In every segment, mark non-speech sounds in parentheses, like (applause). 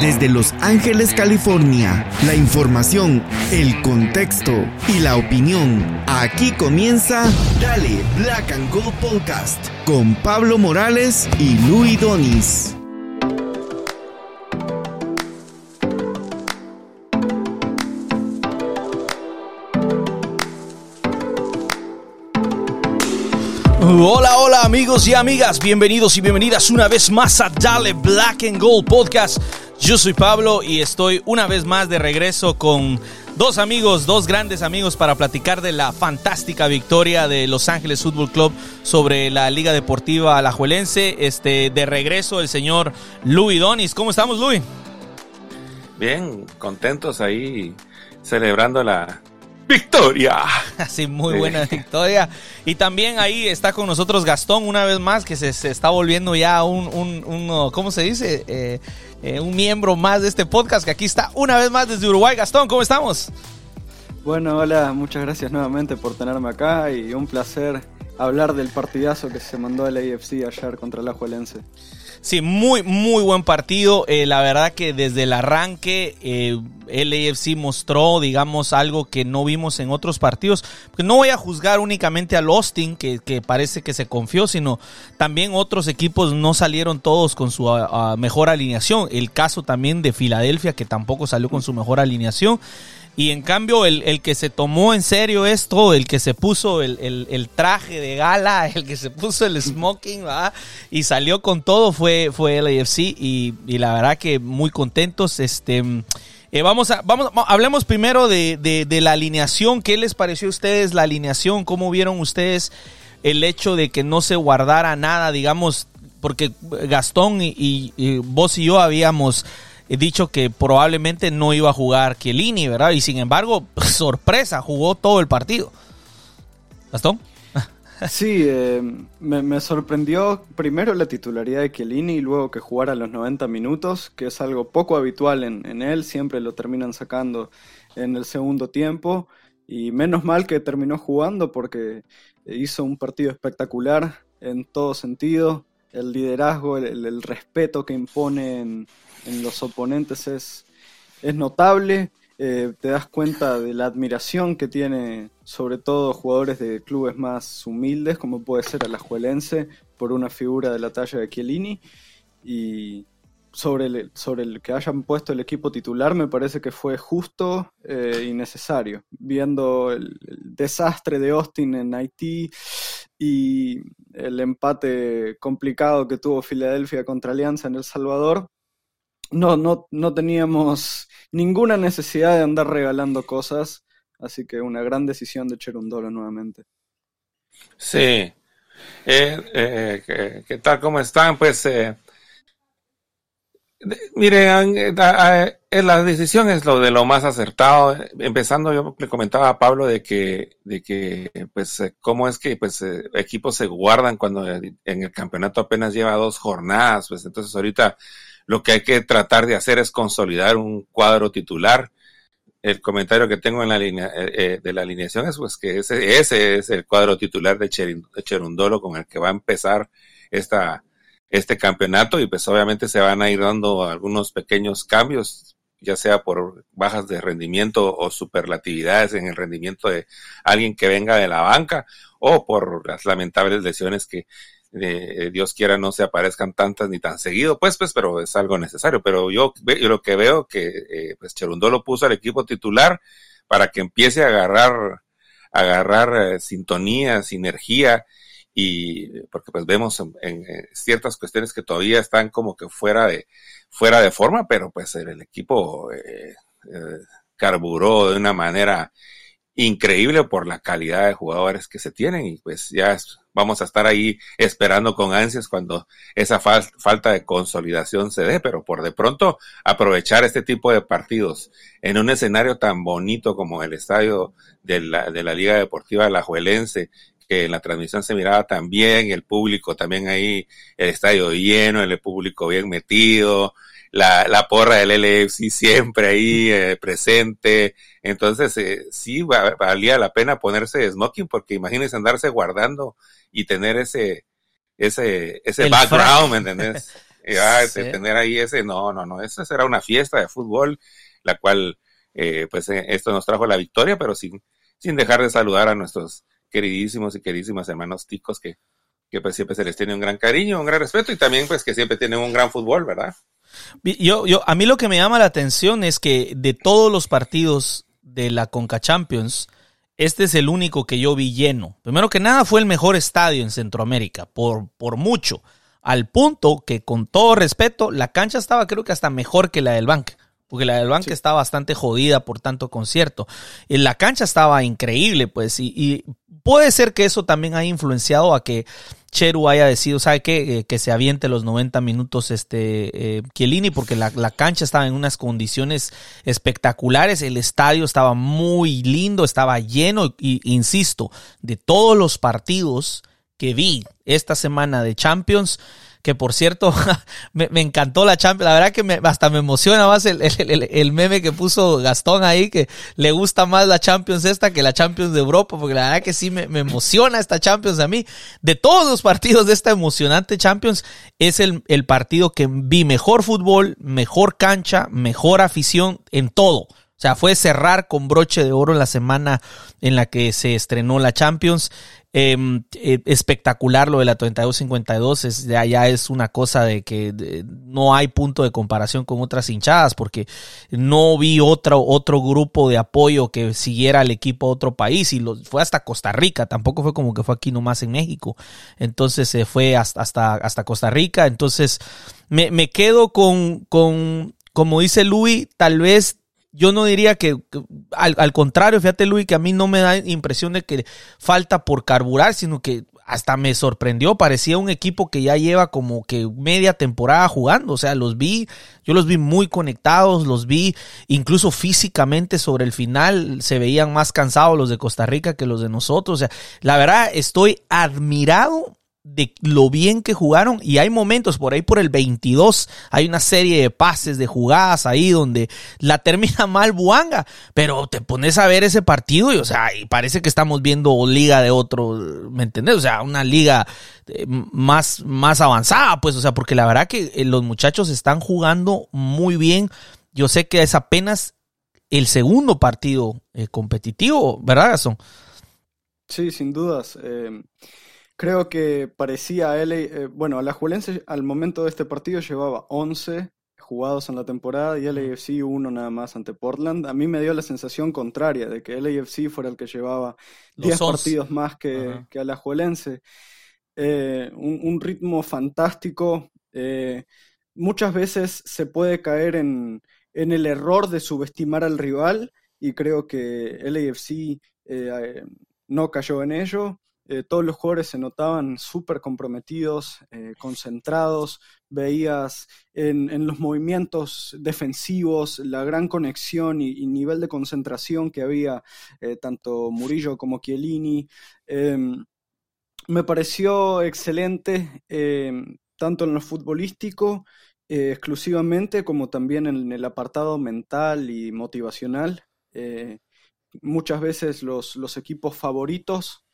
Desde Los Ángeles, California, la información, el contexto y la opinión. Aquí comienza Dale Black and Gold Podcast con Pablo Morales y Luis Donis. Hola, hola amigos y amigas, bienvenidos y bienvenidas una vez más a Dale Black and Gold Podcast. Yo soy Pablo y estoy una vez más de regreso con dos amigos, dos grandes amigos para platicar de la fantástica victoria de Los Ángeles Fútbol Club sobre la Liga Deportiva Alajuelense. Este, de regreso el señor Luis Donis. ¿Cómo estamos, Luis? Bien, contentos ahí celebrando la, victoria. (laughs) Sí, muy buena victoria. Y también ahí está con nosotros Gastón una vez más, que se, está volviendo ya un, un, ¿cómo se dice? Eh, eh, un miembro más de este podcast, que aquí está una vez más desde Uruguay. Gastón, ¿cómo estamos? Bueno, hola, muchas gracias nuevamente por tenerme acá y un placer hablar del partidazo que se mandó el AFC ayer contra el Ajuelense. Sí, muy, muy buen partido. Eh, la verdad que desde el arranque eh, el AFC mostró, digamos, algo que no vimos en otros partidos. no voy a juzgar únicamente al Austin, que, parece que se confió, sino también otros equipos no salieron todos con su mejor alineación. El caso también de Filadelfia, que tampoco salió con su mejor alineación. Y en cambio, el, que se tomó en serio esto, el que se puso el, traje de gala, (laughs) el que se puso el smoking, y salió con todo fue, fue el AFC. Y, la verdad que muy contentos. Este. Eh, vamos a, vamos, hablemos primero de, de, la alineación. ¿Qué les pareció a ustedes la alineación? ¿Cómo vieron ustedes el hecho de que no se guardara nada, digamos, porque Gastón y vos y yo habíamos dicho que probablemente no iba a jugar Chiellini, ¿verdad? Y sin embargo, (laughs) sorpresa, jugó todo el partido. ¿Gastón? (laughs) Sí, eh, me, sorprendió primero la titularidad de Chiellini y luego que jugara los 90 minutos, que es algo poco habitual en, él, siempre lo terminan sacando en el segundo tiempo. Y menos mal que terminó jugando porque hizo un partido espectacular en todo sentido. El liderazgo, el, respeto que impone en los oponentes es, es notable. Eh, te das cuenta de la admiración que tiene, sobre todo jugadores de clubes más humildes, como puede ser Alajuelense, por una figura de la talla de Chiellini. Y sobre el, sobre el que hayan puesto el equipo titular, me parece que fue justo eh, y necesario. Viendo el, desastre de Austin en Haití y el empate complicado que tuvo Filadelfia contra Alianza en El Salvador, no, no, no teníamos ninguna necesidad de andar regalando cosas, así que una gran decisión de Cherundolo nuevamente. Sí. Eh, eh, ¿qué, tal? ¿Cómo están? Pues, eh, miren, eh, la decisión es lo de lo más acertado. Empezando, yo le comentaba a Pablo de que, de que, pues, cómo es que, pues, equipos se guardan cuando en el campeonato apenas lleva dos jornadas, pues, entonces ahorita lo que hay que tratar de hacer es consolidar un cuadro titular. El comentario que tengo en la línea eh, eh, de la alineación es pues que ese, ese es el cuadro titular de Cherundolo con el que va a empezar esta, este campeonato y pues obviamente se van a ir dando algunos pequeños cambios, ya sea por bajas de rendimiento o superlatividades en el rendimiento de alguien que venga de la banca o por las lamentables lesiones que eh, Dios quiera no se aparezcan tantas ni tan seguido, pues, pues, pero es algo necesario. Pero yo, yo lo que veo que eh, pues Cherundó lo puso al equipo titular para que empiece a agarrar, agarrar eh, sintonía, sinergia, y porque pues vemos en, ciertas cuestiones que todavía están como que fuera de, fuera de forma, pero pues el, equipo eh, carburó de una manera increíble por la calidad de jugadores que se tienen y pues ya vamos a estar ahí esperando con ansias cuando esa falta de consolidación se dé, pero por de pronto aprovechar este tipo de partidos en un escenario tan bonito como el estadio de la, de la Liga Deportiva Alajuelense, que en la transmisión se miraba también, el público también ahí, el estadio lleno, el público bien metido, la, la porra del LFC siempre ahí eh, presente. Entonces, eh, sí, valía la pena ponerse smoking porque imagínense andarse guardando y tener ese, ese, ese background, ¿me entendés? (laughs) De tener ahí ese, no, no, no, esa será una fiesta de fútbol, la cual, eh, pues eh, esto nos trajo la victoria, pero sin, sin dejar de saludar a nuestros queridísimos y queridísimos hermanos ticos que, que pues siempre se les tiene un gran cariño, un gran respeto y también pues que siempre tienen un gran fútbol, ¿verdad? Yo, yo, a mí lo que me llama la atención es que de todos los partidos de la Conca Champions, este es el único que yo vi lleno. Primero que nada fue el mejor estadio en Centroamérica, por, por mucho. Al punto que, con todo respeto, la cancha estaba creo que hasta mejor que la del Banque porque la del Banque está bastante jodida por tanto concierto. Y la cancha estaba increíble, pues, y, puede ser que eso también haya influenciado a que Cheru haya decidido, ¿sabe qué? Eh, que se aviente los 90 minutos este eh, porque la, la, cancha estaba en unas condiciones espectaculares, el estadio estaba muy lindo, estaba lleno, y insisto, de todos los partidos que vi esta semana de Champions, que por cierto, (laughs) me, encantó la Champions, la verdad que me, hasta me emociona más el, el, meme que puso Gastón ahí, que le gusta más la Champions esta que la Champions de Europa, porque la verdad que sí me, me emociona esta Champions a mí. De todos los partidos de esta emocionante Champions, es el, el partido que vi mejor fútbol, mejor cancha, mejor afición en todo. O sea, fue cerrar con broche de oro la semana en la que se estrenó la Champions. Em, eh, espectacular lo de la 32-52, es, ya, ya, es una cosa de que no hay punto de comparación con otras hinchadas, porque no vi otro, otro grupo de apoyo que siguiera al equipo a otro país, y lo, fue hasta Costa Rica, tampoco fue como que fue aquí nomás en México, entonces se fue hasta, hasta, hasta, Costa Rica, entonces me, me quedo con, con, como dice Luis, tal vez yo no diría que, al, contrario, fíjate Luis, que a mí no me da impresión de que falta por carburar, sino que hasta me sorprendió, parecía un equipo que ya lleva como que media temporada jugando, o sea, los vi, yo los vi muy conectados, los vi incluso físicamente sobre el final, se veían más cansados los de Costa Rica que los de nosotros, o sea, la verdad estoy admirado de lo bien que jugaron y hay momentos por ahí por el 22 hay una serie de pases de jugadas ahí donde la termina (laughs) mal Buanga pero te pones a ver ese partido y o sea y parece que estamos viendo liga de otro ¿me entendés? o sea una liga eh, más más avanzada pues o sea porque la verdad que eh, los muchachos están jugando muy bien yo sé que es apenas el segundo partido eh, competitivo ¿verdad Gastón? Sí sin dudas Creo que parecía a él, eh, bueno, Alajuelense al momento de este partido llevaba 11 jugados en la temporada y LAFC uno nada más ante Portland. A mí me dio la sensación contraria de que LAFC fuera el que llevaba 10 partidos más que, que Alajuelense. Eh, un, ritmo fantástico. Eh, muchas veces se puede caer en, en, el error de subestimar al rival y creo que LAFC no cayó en ello. Eh, todos los jugadores se notaban súper comprometidos, eh, concentrados, veías en, los movimientos defensivos la gran conexión y, nivel de concentración que había eh, tanto Murillo como Chiellini. Em, me pareció excelente em, tanto en lo futbolístico exclusivamente como también en el apartado mental y motivacional. muchas veces los, los equipos favoritos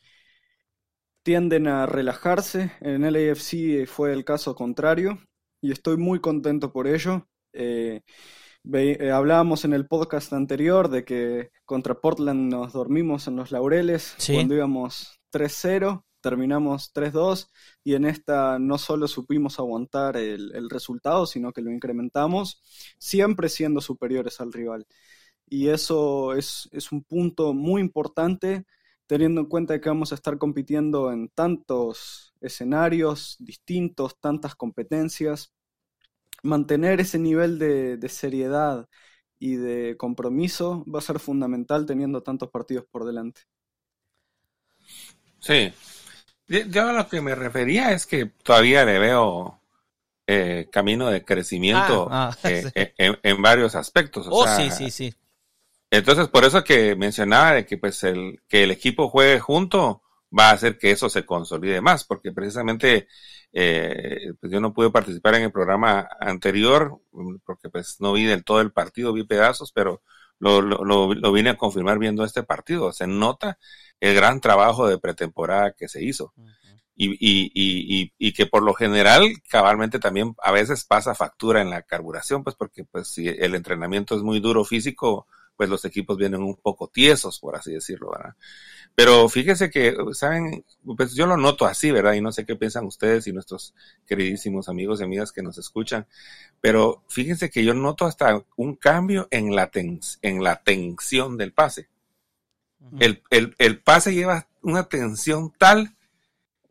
tienden a relajarse. En el AFC fue el caso contrario y estoy muy contento por ello. Eh, eh, hablábamos en el podcast anterior de que contra Portland nos dormimos en los laureles cuando íbamos 3-0, terminamos 3-2 y en esta no solo supimos aguantar el, el, resultado, sino que lo incrementamos, siempre siendo superiores al rival. Y eso es, es un punto muy importante teniendo en cuenta que vamos a estar compitiendo en tantos escenarios distintos, tantas competencias, mantener ese nivel de, seriedad y de compromiso va a ser fundamental teniendo tantos partidos por delante. Sí, yo a lo que me refería es que todavía le veo eh, camino de crecimiento ah, ah, (laughs) eh, en, varios aspectos. oh, sí, sí, sí. Entonces, por eso que mencionaba de que pues el que el equipo juegue junto va a hacer que eso se consolide más, porque precisamente eh, pues yo no pude participar en el programa anterior, porque pues no vi del todo el partido, vi pedazos, pero lo, lo, lo, vine a confirmar viendo este partido. Se nota el gran trabajo de pretemporada que se hizo. y, y, y, y, que por lo general cabalmente también a veces pasa factura en la carburación, pues porque pues si el entrenamiento es muy duro físico, pues los equipos vienen un poco tiesos, por así decirlo, ¿verdad? Pero fíjese que, ¿saben? Pues yo lo noto así, ¿verdad? Y no sé qué piensan ustedes y nuestros queridísimos amigos y amigas que nos escuchan, pero fíjense que yo noto hasta un cambio en la, en la tensión del pase. el, el, el pase lleva una tensión tal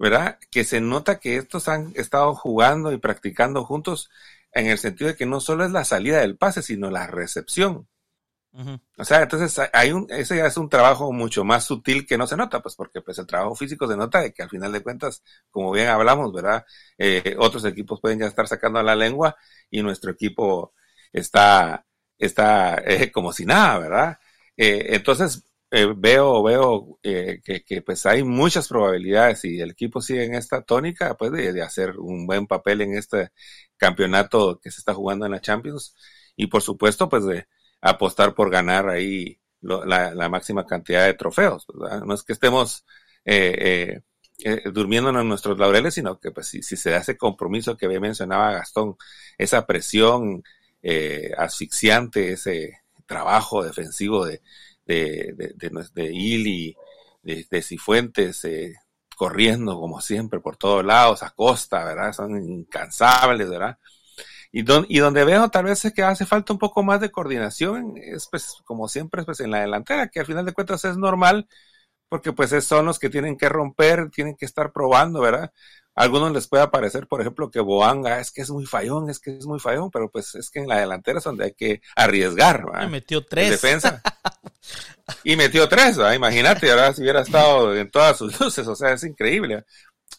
¿verdad? Que se nota que estos han estado jugando y practicando juntos en el sentido de que no solo es la salida del pase, sino la recepción. O sea, entonces hay un, ese ya es un trabajo mucho más sutil que no se nota, pues porque pues el trabajo físico se nota de que al final de cuentas, como bien hablamos, ¿verdad? Eh, otros equipos pueden ya estar sacando la lengua y nuestro equipo está, está eh, como si nada, ¿verdad? Eh, entonces, eh, veo, veo eh, que, pues hay muchas probabilidades y el equipo sigue en esta tónica, pues de, hacer un buen papel en este campeonato que se está jugando en la Champions y por supuesto pues de apostar por ganar ahí la, máxima cantidad de trofeos. No es que estemos eh, durmiéndonos en nuestros laureles, sino que pues si, se da ese compromiso que mencionaba Gastón, esa presión asfixiante, ese trabajo defensivo de de, de, de, de Ili, de, Cifuentes, eh, corriendo como siempre por todos lados, a costa, ¿verdad? Son incansables, ¿verdad? Y, don, y donde veo tal vez es que hace falta un poco más de coordinación, es pues como siempre, pues en la delantera, que al final de cuentas es normal, porque pues son los que tienen que romper, tienen que estar probando, ¿verdad? algunos les puede parecer, por ejemplo, que Boanga es que es muy fallón, es que es muy fallón, pero pues es que en la delantera es donde hay que arriesgar. ¿verdad? metió tres. defensa. (laughs) y metió tres, ¿verdad? imagínate, ahora si hubiera estado en todas sus (laughs) luces, o sea, es increíble.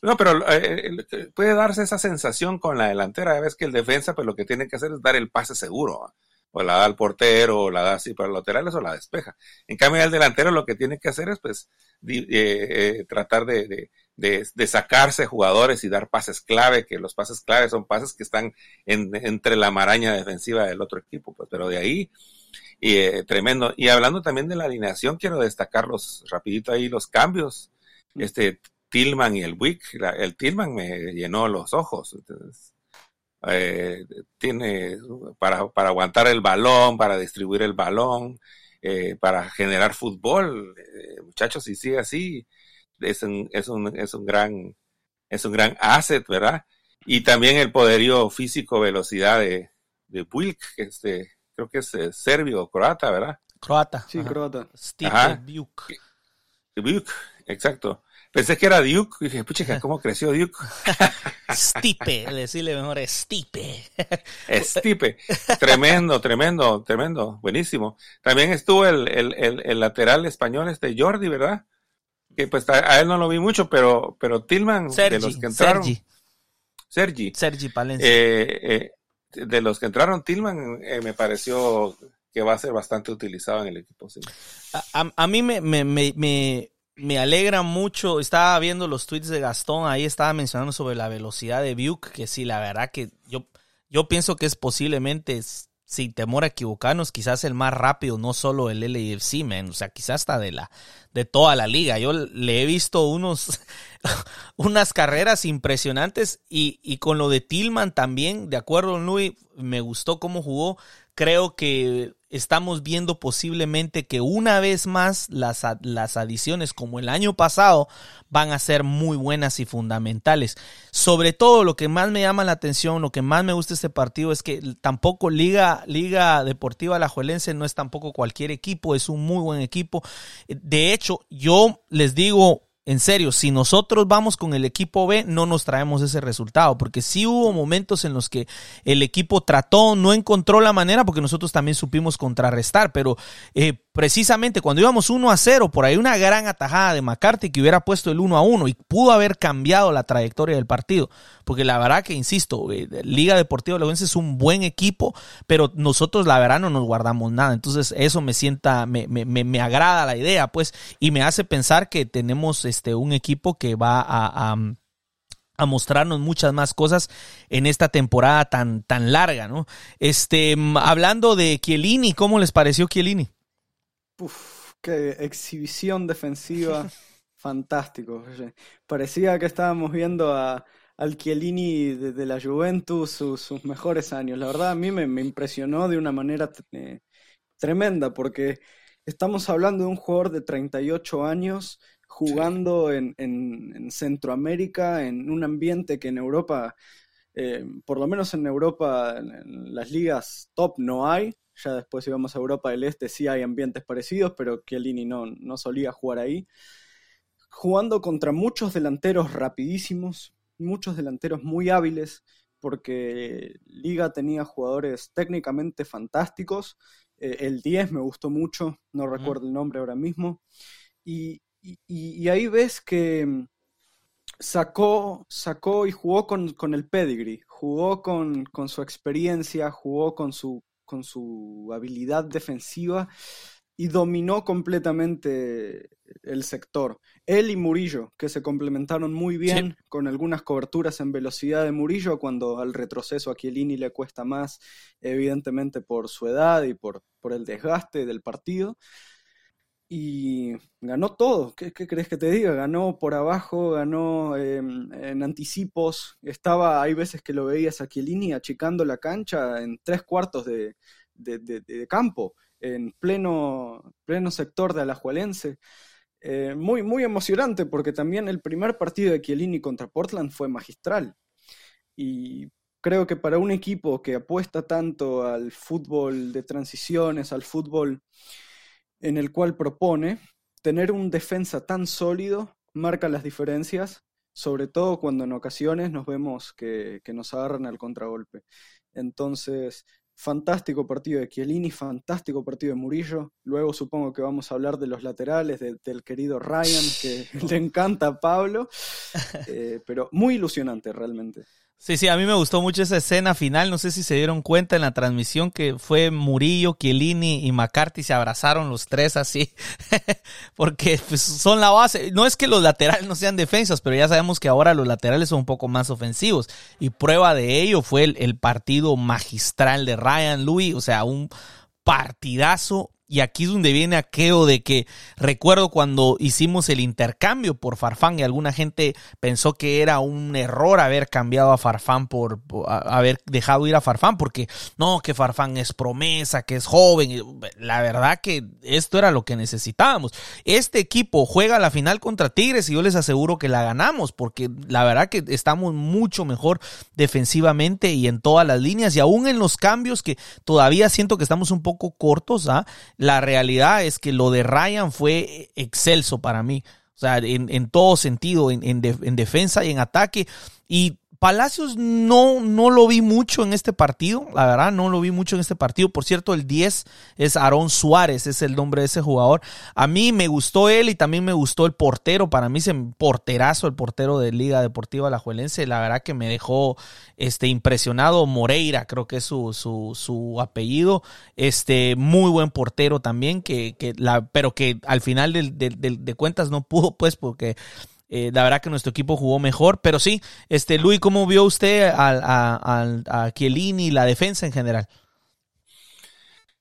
No, pero eh, eh, puede darse esa sensación con la delantera, ves que el defensa, pues lo que tiene que hacer es dar el pase seguro. O la da al portero, o la da así para los laterales, o la despeja. En cambio, el delantero lo que tiene que hacer es, pues, eh, tratar de de, de, sacarse jugadores y dar pases clave, que los pases clave son pases que están entre la maraña defensiva del otro equipo, pues, pero de ahí, y, eh, tremendo. Y hablando también de la alineación, quiero destacar los, rapidito ahí los cambios. Este Tillman y el Wick, el Tillman me llenó los ojos. eh, tiene para, para aguantar el balón, para distribuir el balón, eh, para generar fútbol. Eh, muchachos, si sigue así, es un, es un, es un gran, es un gran asset, ¿verdad? Y también el poderío físico, velocidad de, de Wilk, que este, creo que es eh, serbio o croata, ¿verdad? Croata. Sí, croata. Stipe Duke. Exacto. Pensé que era Duke, y dije, pucha, (laughs) ¿cómo creció Duke? (laughs) Stipe, (laughs) decirle mejor Stipe. Stipe, tremendo, tremendo, tremendo, buenísimo. También estuvo el, el, el, el lateral español, este Jordi, ¿verdad? que pues a, él no lo vi mucho, pero, pero Tillman, de los que entraron. Sergi. Sergi. Sergi Palencia. Eh, eh, de los que entraron, Tillman eh, me pareció que va a ser bastante utilizado en el equipo. Sí. A, a, mí me, me, me, me, alegra mucho. Estaba viendo los tweets de Gastón, ahí estaba mencionando sobre la velocidad de Buke, que sí, la verdad que yo, yo pienso que es posiblemente sin temor a equivocarnos, quizás el más rápido, no solo el LAFC, man, o sea, quizás hasta de la de toda la liga. Yo le he visto unos (laughs) unas carreras impresionantes y, y con lo de Tillman también, de acuerdo, Luis, me gustó cómo jugó. Creo que estamos viendo posiblemente que una vez más las, las adiciones como el año pasado van a ser muy buenas y fundamentales. Sobre todo lo que más me llama la atención, lo que más me gusta este partido es que tampoco Liga, Liga Deportiva Alajuelense no es tampoco cualquier equipo, es un muy buen equipo. De hecho, yo les digo en serio, si nosotros vamos con el equipo B, no nos traemos ese resultado, porque sí hubo momentos en los que el equipo trató, no encontró la manera, porque nosotros también supimos contrarrestar, pero eh, precisamente cuando íbamos 1 a 0, por ahí una gran atajada de McCarthy que hubiera puesto el 1 a 1 y pudo haber cambiado la trayectoria del partido. Porque la verdad que, insisto, eh, Liga Deportiva Leonense es un buen equipo, pero nosotros la verdad no nos guardamos nada. Entonces eso me sienta, me, me, me agrada la idea, pues, y me hace pensar que tenemos este, un equipo que va a, a mostrarnos muchas más cosas en esta temporada tan, tan larga, ¿no? Este, hablando de Chiellini, ¿cómo les pareció Chiellini? Uf, qué exhibición defensiva (laughs) fantástico. Parecía que estábamos viendo a, al Chiellini de, la Juventus sus mejores años. La verdad a mí me, impresionó de una manera eh, tremenda porque estamos hablando de un jugador de 38 años jugando en, en, Centroamérica, en un ambiente que en Europa, eh, por lo menos en Europa, en, las ligas top no hay. Ya después si vamos a Europa del Este sí hay ambientes parecidos, pero Chiellini no, no solía jugar ahí. Jugando contra muchos delanteros rapidísimos, muchos delanteros muy hábiles, porque Liga tenía jugadores técnicamente fantásticos. Eh, el 10 me gustó mucho, no recuerdo el nombre ahora mismo. Y, y, ahí ves que mm, sacó, sacó y jugó con, con el pedigree, jugó con, con, su experiencia, jugó con su, con su habilidad defensiva y dominó completamente el sector. Él y Murillo, que se complementaron muy bien con algunas coberturas en velocidad de Murillo, cuando al retroceso a Chiellini le cuesta más, evidentemente por su edad y por, por el desgaste del partido. Y ganó todo. ¿Qué, crees que te diga? Ganó por abajo, ganó em, en anticipos. Estaba, hay veces que lo veías a Chiellini achicando la cancha en tres cuartos de, de campo en pleno, pleno sector de Alajuelense. Eh, muy, muy emocionante porque también el primer partido de Chiellini contra Portland fue magistral. Y creo que para un equipo que apuesta tanto al fútbol de transiciones, al fútbol en el cual propone, tener un defensa tan sólido marca las diferencias, sobre todo cuando en ocasiones nos vemos que, que nos agarran al contragolpe. Entonces, Fantástico partido de Chiellini, fantástico partido de Murillo. Luego supongo que vamos a hablar de los laterales, del querido Ryan, que (laughs) le encanta a Pablo, eh, pero muy ilusionante realmente. Sí, sí, a mí me gustó mucho esa escena final. No sé si se dieron cuenta en la transmisión que fue Murillo, Chiellini y McCarthy se abrazaron los tres así, (laughs) porque pues, son la base. No es que los laterales no sean defensas, pero ya sabemos que ahora los laterales son un poco más ofensivos. Y prueba de ello fue el, el partido magistral de Ryan Louis, o sea, un partidazo y aquí es donde viene aquello de que recuerdo cuando hicimos el intercambio por Farfán y alguna gente pensó que era un error haber cambiado a Farfán por, haber dejado ir a Farfán porque no, que Farfán es promesa, que es joven. La verdad que esto era lo que necesitábamos. Este equipo juega la final contra Tigres y yo les aseguro que la ganamos porque la verdad que estamos mucho mejor defensivamente y en todas las líneas y aún en los cambios que todavía siento que estamos un poco cortos, ¿ah? La realidad es que lo de Ryan fue excelso para mí. O sea, en, todo sentido, en, en defensa y en ataque. Y Palacios no, no lo vi mucho en este partido, la verdad, no lo vi mucho en este partido. Por cierto, el 10 es Aarón Suárez, es el nombre de ese jugador. A mí me gustó él y también me gustó el portero. Para mí es un porterazo el portero de Liga Deportiva Alajuelense. La verdad que me dejó este, impresionado. Moreira, creo que es su, su, apellido. Este, muy buen portero también, que, que la, pero que al final de, de cuentas no pudo, pues, porque eh, la verdad que nuestro equipo jugó mejor, pero sí, este Luis, ¿cómo vio usted a, a, Chiellini y la defensa en general?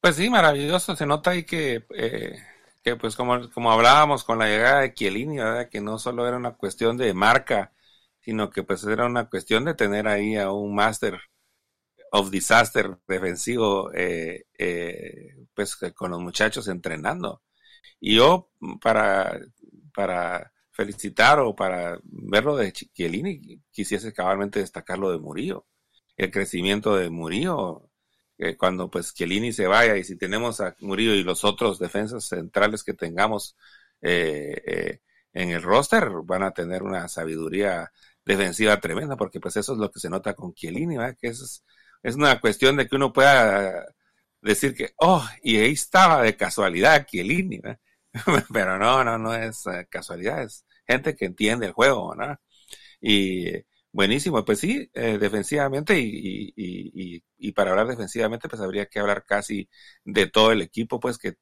Pues sí, maravilloso. Se nota ahí que, eh, que pues como, como hablábamos con la llegada de Chiellini, ¿verdad? que no solo era una cuestión de marca, sino que pues era una cuestión de tener ahí a un master of disaster defensivo, eh, pues con los muchachos entrenando. Y yo, para, para felicitar o para verlo de Chiellini, quisiese cabalmente destacar lo de Murillo. El crecimiento de Murillo, eh, cuando pues Chiellini se vaya y si tenemos a Murillo y los otros defensas centrales que tengamos eh, eh, en el roster, van a tener una sabiduría defensiva tremenda, porque pues eso es lo que se nota con Chiellini, que es, es una cuestión de que uno pueda decir que, oh, y ahí estaba de casualidad Chiellini, ¿verdad? (laughs) Pero no, no, no es eh, casualidad, es gente que entiende el juego, ¿no? Y buenísimo, pues sí, eh, defensivamente y, y, y, para hablar defensivamente, pues habría que hablar casi de todo el equipo, pues que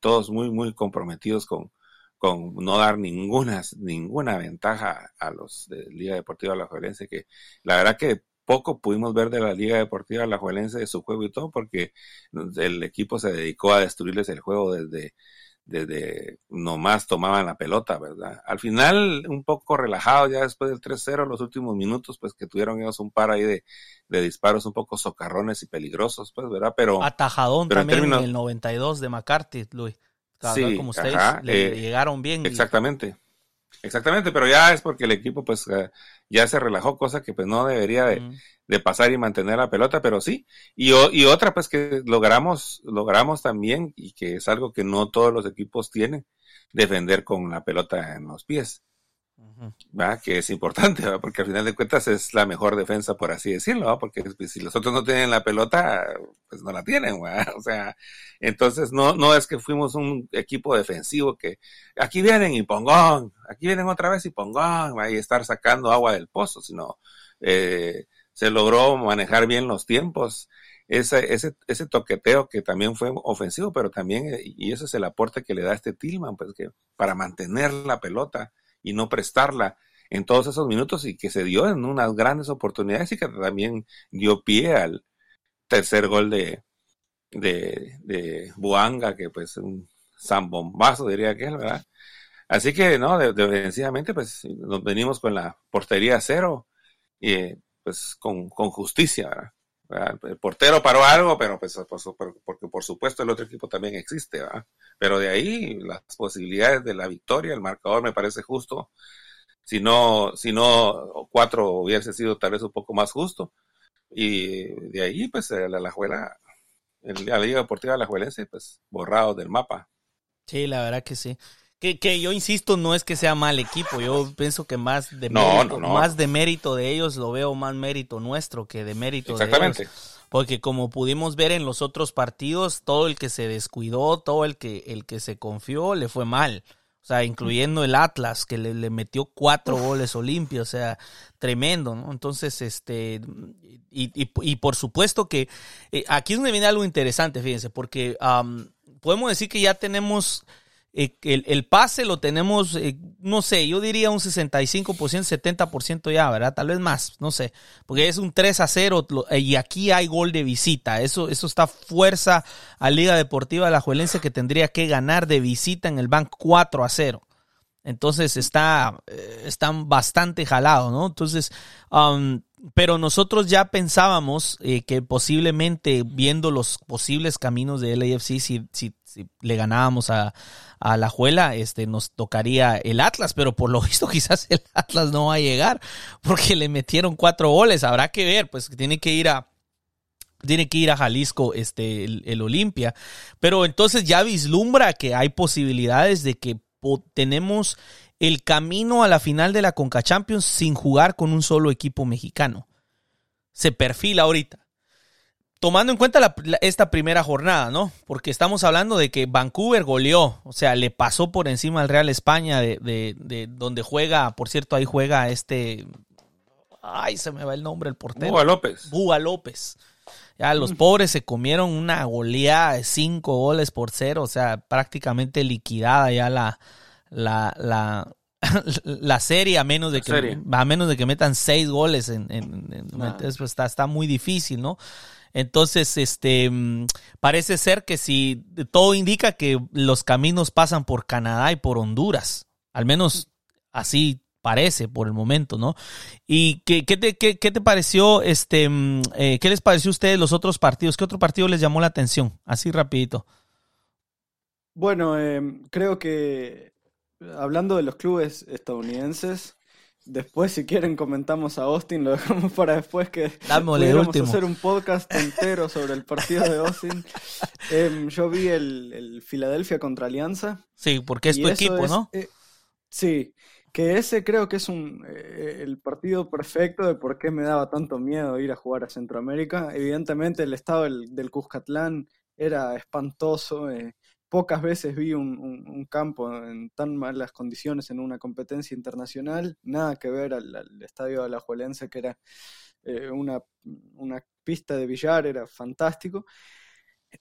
todos muy, muy comprometidos con, con no dar ninguna, ninguna ventaja a los de Liga Deportiva Alajuelense, que la verdad que poco pudimos ver de la Liga Deportiva Alajuelense de su juego y todo, porque el equipo se dedicó a destruirles el juego desde desde nomás tomaban la pelota, ¿verdad? Al final, un poco relajado ya después del 3-0, los últimos minutos, pues que tuvieron ellos un par ahí de, de disparos un poco socarrones y peligrosos, pues, ¿verdad? Pero. Atajadón también en, el 92 de McCarthy, Luis. Sí, como ustedes le, eh, llegaron bien. Exactamente. Exactamente, pero ya es porque el equipo pues eh, ya se relajó, cosa que pues no debería de, pasar y mantener la pelota, pero sí. Y, y, otra pues que logramos, logramos también, y que es algo que no todos los equipos tienen, defender con la pelota en los pies que es importante, porque al final de cuentas es la mejor defensa, por así decirlo, porque pues, si los otros no tienen la pelota, pues no la tienen, (laughs) o sea, entonces no, no es que fuimos un equipo defensivo que aquí vienen y pongón, aquí vienen otra vez y pongón, y estar sacando agua del pozo, sino eh, se logró manejar bien los tiempos, ese, ese, ese toqueteo que también fue ofensivo, pero también, y ese es el aporte que le da este Tillman, pues que para mantener la pelota, y no prestarla en todos esos minutos y que se dio en unas grandes oportunidades y que también dio pie al tercer gol de, de, de Buanga, que pues un zambombazo diría que es, ¿verdad? Así que, no, defensivamente, pues nos venimos con la portería cero y pues con, con justicia, ¿verdad? El portero paró algo, pero pues porque por supuesto el otro equipo también existe, ¿verdad? Pero de ahí las posibilidades de la victoria, el marcador me parece justo. Si no, si no cuatro hubiese sido tal vez un poco más justo. Y de ahí, pues, la, la, la, Liga Deportiva la Juelense, pues, borrado del mapa. Sí, la verdad que sí. Que, que, yo insisto, no es que sea mal equipo, yo pienso que más de mérito, más de mérito de ellos lo veo más mérito nuestro que de mérito Exactamente. de ellos. Porque como pudimos ver en los otros partidos, todo el que se descuidó, todo el que, el que se confió, le fue mal. O sea, incluyendo el Atlas, que le, metió cuatro goles Olimpia, o sea, tremendo, ¿no? Entonces, este, y, y, por supuesto que eh, aquí es donde viene algo interesante, fíjense, porque podemos decir que ya tenemos eh, el, pase lo tenemos, eh, no sé, yo diría un 65%, 70% ya, ¿verdad? Tal vez más, no sé, porque es un 3 a 0 eh, y aquí hay gol de visita. Eso, eso está fuerza a Liga Deportiva de la Juelense que tendría que ganar de visita en el Bank 4 a 0. Entonces está, están bastante jalados, ¿no? Entonces, um, pero nosotros ya pensábamos que posiblemente viendo los posibles caminos de LAFC, si, si, si le ganábamos a, a la Juela, este, nos tocaría el Atlas, pero por lo (laughs) visto quizás el Atlas no va a llegar porque le metieron cuatro goles. Habrá que ver, pues tiene que ir a, tiene que ir a Jalisco este, el, Olimpia. Pero entonces ya vislumbra que hay posibilidades de que tenemos el camino a la final de la Conca Champions sin jugar con un solo equipo mexicano. Se perfila ahorita tomando en cuenta esta primera jornada, ¿no? Porque estamos hablando de que Vancouver goleó, o sea, le pasó por encima al Real España, de, de, donde juega, por cierto, ahí juega este. Ay, se me va el nombre, el portero. Búa López. Búa López. Ya los mm. pobres se comieron una goleada de cinco goles por cero, o sea, prácticamente liquidada ya la, la, la, (laughs) la serie a menos de que a menos de que metan seis goles en, en, pues, está, está muy difícil, ¿no? Entonces, este, mm, parece ser que si todo indica que los caminos pasan por Canadá y por Honduras, al menos así parece por el momento, ¿no? ¿Y qué, qué, te, qué, te, pareció, este, mm, eh, qué les pareció a ustedes los otros partidos? ¿Qué otro partido les llamó la atención? Así rapidito. Bueno, em, creo que hablando de los clubes estadounidenses, Después, si quieren, comentamos a Austin, lo dejamos para después que pudiéramos hacer un podcast entero sobre el partido de Austin. (laughs) Em, yo vi el, el, Philadelphia contra Alianza. Sí, porque es tu equipo, ¿no? Eh, sí, que ese creo que es un, eh, el partido perfecto de por qué me daba tanto miedo ir a jugar a Centroamérica. Evidentemente el estado del, del Cuscatlán era espantoso. Eh, pocas veces vi un, campo en tan malas condiciones en una competencia internacional, nada que ver al, estadio de la Juelense, que era eh, una, pista de billar, era fantástico.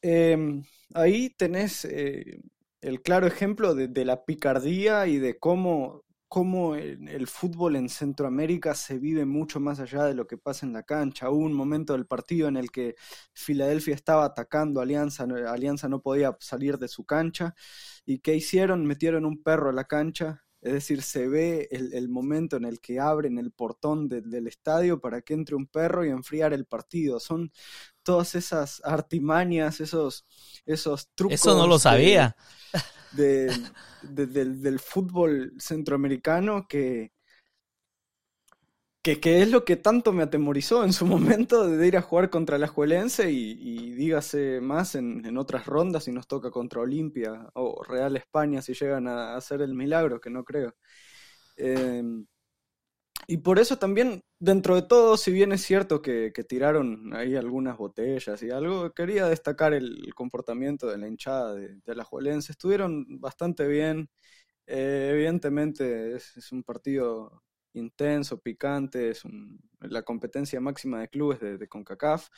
Em, ahí tenés eh, el claro ejemplo de, la picardía y de cómo, cómo el, fútbol en Centroamérica se vive mucho más allá de lo que pasa en la cancha. Hubo un momento del partido en el que Filadelfia estaba atacando a Alianza, Alianza no podía salir de su cancha. ¿Y qué hicieron? Metieron un perro a la cancha. Es decir, se ve el, momento en el que abren el portón del estadio para que entre un perro y enfriar el partido. Son todas esas artimañas, esos, esos trucos. Eso no lo sabía (laughs) del, fútbol centroamericano que, que, es lo que tanto me atemorizó en su (laughs) momento de ir a jugar contra la Juelense y, dígase más en, otras rondas si nos toca contra Olimpia o Real España si llegan a hacer el milagro, que no creo. Em, y por eso también, dentro de todo, si bien es cierto que, tiraron ahí algunas botellas y algo, quería destacar el, comportamiento de la hinchada de, la Juelense. Estuvieron bastante bien. Eh, evidentemente es, un partido intenso, picante, es la competencia máxima de clubes de, CONCACAF.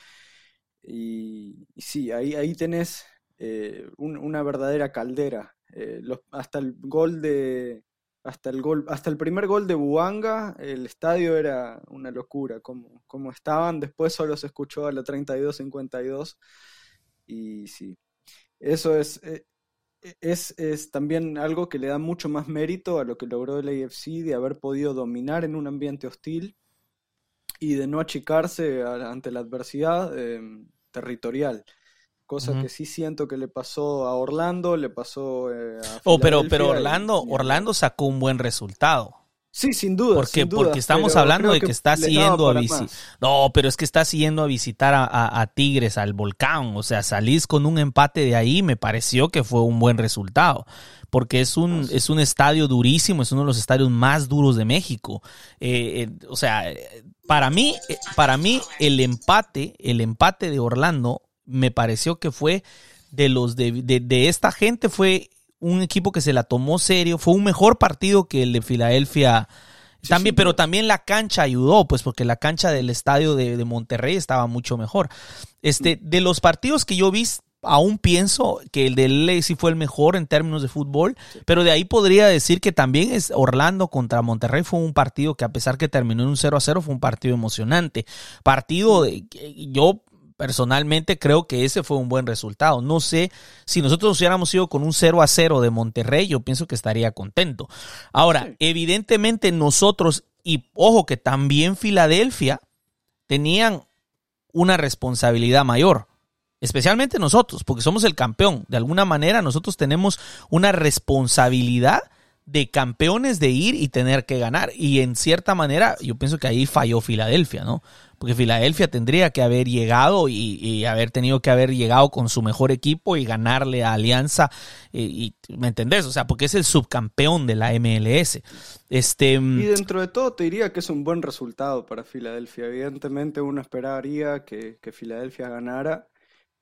Y, sí, ahí, ahí tenés eh, una verdadera caldera. Eh, hasta el gol de, hasta el gol, hasta el primer gol de Buanga, el estadio era una locura, como, como estaban, después solo se escuchó a la 32-52 y sí, eso es, eh, es, es, también algo que le da mucho más mérito a lo que logró el AFC de haber podido dominar en un ambiente hostil y de no achicarse ante la adversidad eh, territorial cosa que sí siento que le pasó a Orlando, le pasó eh, a Oh, pero pero Orlando Orlando sacó un buen resultado. Sí, sin duda. Porque, porque estamos hablando de que, está siguiendo a visitar. No, pero es que está siguiendo a visitar a, Tigres, al volcán. O sea, salís con un empate de ahí, me pareció que fue un buen resultado. Porque es un, es un estadio durísimo, es uno de los estadios más duros de México. Eh, eh, o sea, para mí, para mí, el empate, el empate de Orlando me pareció que fue de los de, de, esta gente, fue un equipo que se la tomó serio, fue un mejor partido que el de Filadelfia. también, pero también la cancha ayudó, pues porque la cancha del estadio de, Monterrey estaba mucho mejor. Este, de los partidos que yo vi, aún pienso que el de LA sí fue el mejor en términos de fútbol, pero de ahí podría decir que también es Orlando contra Monterrey fue un partido que a pesar que terminó en un 0 a 0 fue un partido emocionante. Partido de, yo personalmente creo que ese fue un buen resultado. No sé si nosotros hubiéramos ido con un 0 a 0 de Monterrey, yo pienso que estaría contento. Ahora, evidentemente nosotros, y ojo que también Filadelfia, tenían una responsabilidad mayor. Especialmente nosotros, porque somos el campeón. De alguna manera nosotros tenemos una responsabilidad de campeones de ir y tener que ganar. Y en cierta manera, yo pienso que ahí falló Filadelfia, ¿no? Porque Filadelfia tendría que haber llegado y, haber tenido que haber llegado con su mejor equipo y ganarle a Alianza. Y, ¿Me entendés? O sea, porque es el subcampeón de la MLS. Este, mm, y dentro de todo te diría que es un buen resultado para Filadelfia. Evidentemente uno esperaría que, que Filadelfia ganara,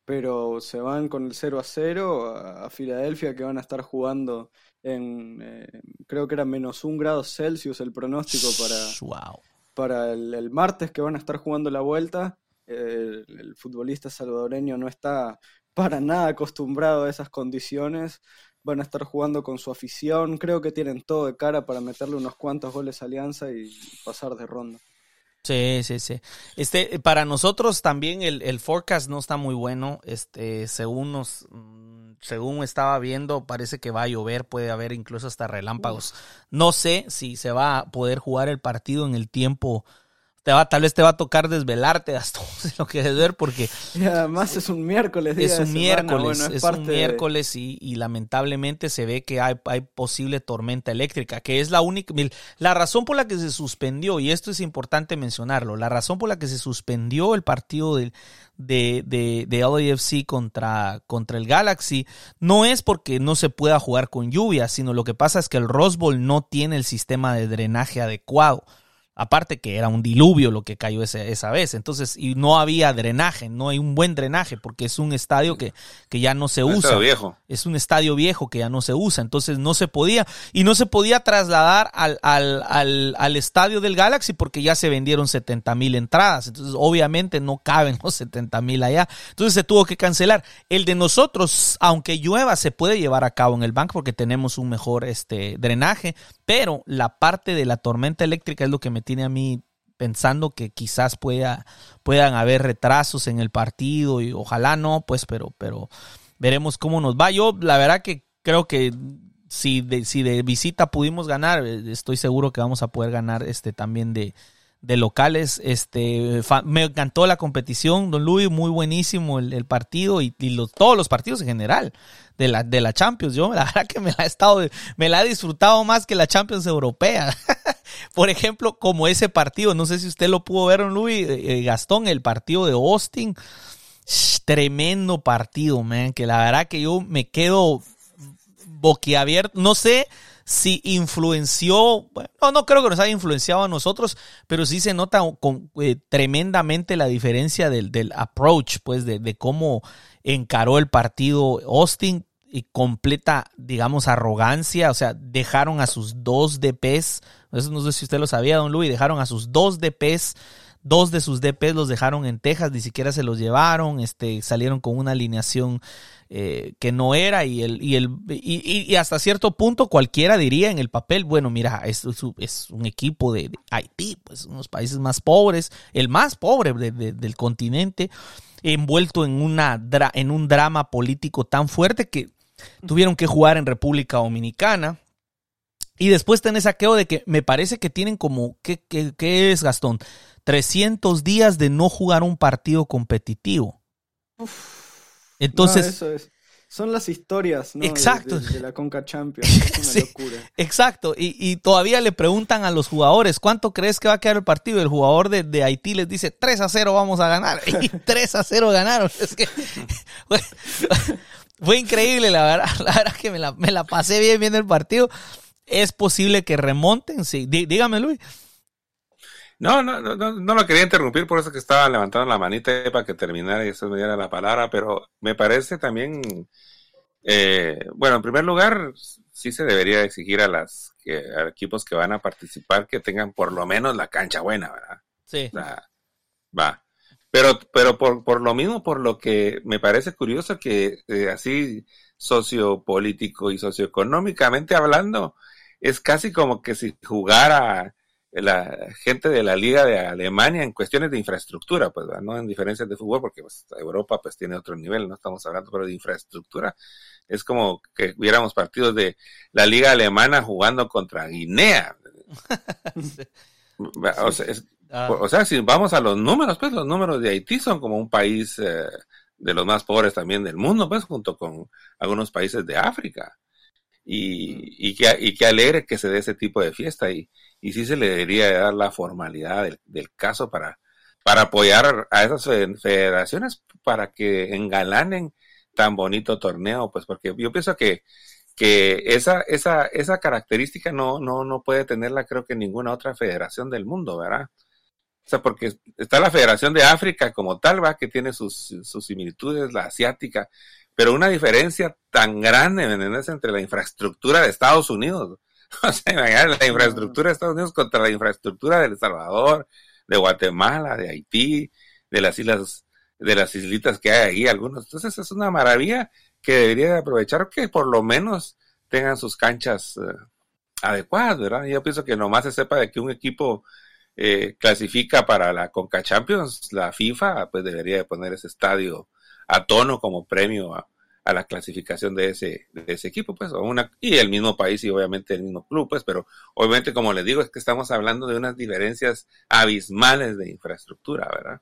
pero se van con el 0 a 0 a Filadelfia que van a estar jugando en, eh, creo que era menos un grado Celsius el pronóstico para, para el, martes que van a estar jugando la vuelta. el, futbolista salvadoreño no está para nada acostumbrado a esas condiciones. Van a estar jugando con su afición. Creo que tienen todo de cara para meterle unos cuantos goles a Alianza y pasar de ronda. Sí, sí, sí. Este, para nosotros también el, el forecast no está muy bueno. Este, según nos, según estaba viendo, parece que va a llover, puede haber incluso hasta relámpagos. No sé si se va a poder jugar el partido en el tiempo te va, tal vez te va a tocar desvelarte hasta (laughs) lo que es ver porque además es un miércoles es un miércoles es, un miércoles y, lamentablemente se ve que hay, hay, posible tormenta eléctrica que es la única la razón por la que se suspendió y esto es importante mencionarlo la razón por la que se suspendió el partido de, de, de, de LAFC contra, contra el Galaxy no es porque no se pueda jugar con lluvia sino lo que pasa es que el Rose Bowl no tiene el sistema de drenaje adecuado Aparte que era un diluvio lo que cayó esa vez. Entonces, y no había drenaje, no hay un buen drenaje porque es un estadio que, que ya no se usa. viejo. Es un estadio viejo que ya no se usa. Entonces no se podía. Y no se podía trasladar al, al, al, al estadio del Galaxy porque ya se vendieron 70 mil entradas. Entonces, obviamente no caben (laughs) los 70 mil allá. Entonces se tuvo que cancelar. El de nosotros, aunque llueva, se puede llevar a cabo en el banco porque tenemos un mejor este, drenaje Pero la parte de la tormenta eléctrica es lo que me tiene a mí pensando que quizás pueda, puedan haber retrasos en el partido y ojalá no, pues, pero, pero veremos cómo nos va. Yo, la verdad que creo que si de, si de visita pudimos ganar, eh, estoy seguro que vamos a poder ganar este también de, de locales. Este, me encantó la competición, Don Luis, muy buenísimo el, partido y, todos los partidos en general de la, de la Champions. Yo (laughs) la verdad que me la he estado, me la he disfrutado más que la Champions europea. (laughs) Por ejemplo, como ese partido, no sé si usted lo pudo ver, Don Luis, eh, eh, Gastón, el partido de Austin. Tremendo partido, man, que la verdad que yo me quedo boquiabierto. No sé si influenció, bueno, no creo que nos haya influenciado a nosotros, pero sí se nota con, eh, tremendamente la diferencia del, del approach, pues de, de, cómo encaró el partido Austin y completa, digamos, arrogancia, o sea, dejaron a sus dos DPs, eso no sé si usted lo sabía, don Luis, dejaron a sus dos DPs Dos de sus DPs los dejaron en Texas, ni siquiera se los llevaron, este, salieron con una alineación eh, que no era y, el, y, el, y, hasta cierto punto cualquiera diría en el papel, bueno, mira, es, es un equipo de, Haití, pues unos países más pobres, el más pobre del continente, envuelto en, una, en un drama político tan fuerte que tuvieron que jugar en República Dominicana. Y después tenés saqueo de que me parece que tienen como, ¿qué, qué, qué es Gastón? 300 días de no jugar un partido competitivo. Entonces, son las historias ¿no? exacto. De, la Conca Champions. (laughs) Es una locura. Exacto. Y, todavía le preguntan a los jugadores, ¿cuánto crees que va a quedar el partido? El jugador de, Haití les dice, 3 a 0 vamos a ganar. (laughs) Y 3 a 0 ganaron. Es que (laughs) fue, increíble, la verdad. La verdad que me la, me la pasé bien viendo el partido. Es posible que remonten, sí. dígame, Luis. No, no, no, no lo quería interrumpir, por eso que estaba levantando la manita para que terminara y eso me diera la palabra, pero me parece también, eh, bueno, en primer lugar, sí se debería exigir a las equipos que van a participar que tengan por lo menos la cancha buena, ¿verdad? Sí. va. Pero, pero por, por lo mismo, por lo que me parece curioso que eh, así sociopolítico y socioeconómicamente hablando, es casi como que si jugara la gente de la Liga de Alemania en cuestiones de infraestructura, pues no en diferencias de fútbol, porque pues, Europa pues tiene otro nivel, no estamos hablando pero de infraestructura. Es como que hubiéramos partidos de la Liga Alemana jugando contra Guinea. (laughs) Ah. o, sea, si vamos a los números, pues los números de Haití son como un país eh, de los más pobres también del mundo, pues junto con algunos países de África. Y, y, que, y que alegre que se dé ese tipo de fiesta. Y, y sí se le debería dar la formalidad del, caso para, para apoyar a esas federaciones para que engalanen tan bonito torneo, pues porque yo pienso que, que esa, esa, esa característica no, no, no puede tenerla creo que ninguna otra federación del mundo, ¿verdad? O sea, porque está la Federación de África como tal, va, que tiene sus, sus similitudes, la asiática, pero una diferencia tan grande entre la infraestructura de Estados Unidos (laughs) O sea, la infraestructura de Estados Unidos contra la infraestructura de El Salvador, de Guatemala, de Haití, de las islas, de las islitas que hay ahí, algunos. Entonces es una maravilla que debería aprovechar que por lo menos tengan sus canchas eh, adecuadas, ¿verdad? Yo pienso que nomás se sepa de que un equipo eh, clasifica para la Conca Champions, la FIFA, pues debería de poner ese estadio a tono como premio a, a la clasificación de ese, de ese equipo, pues, o una, y el mismo país y obviamente el mismo club, pues, pero obviamente, como les digo, es que estamos hablando de unas diferencias abismales de infraestructura, ¿verdad?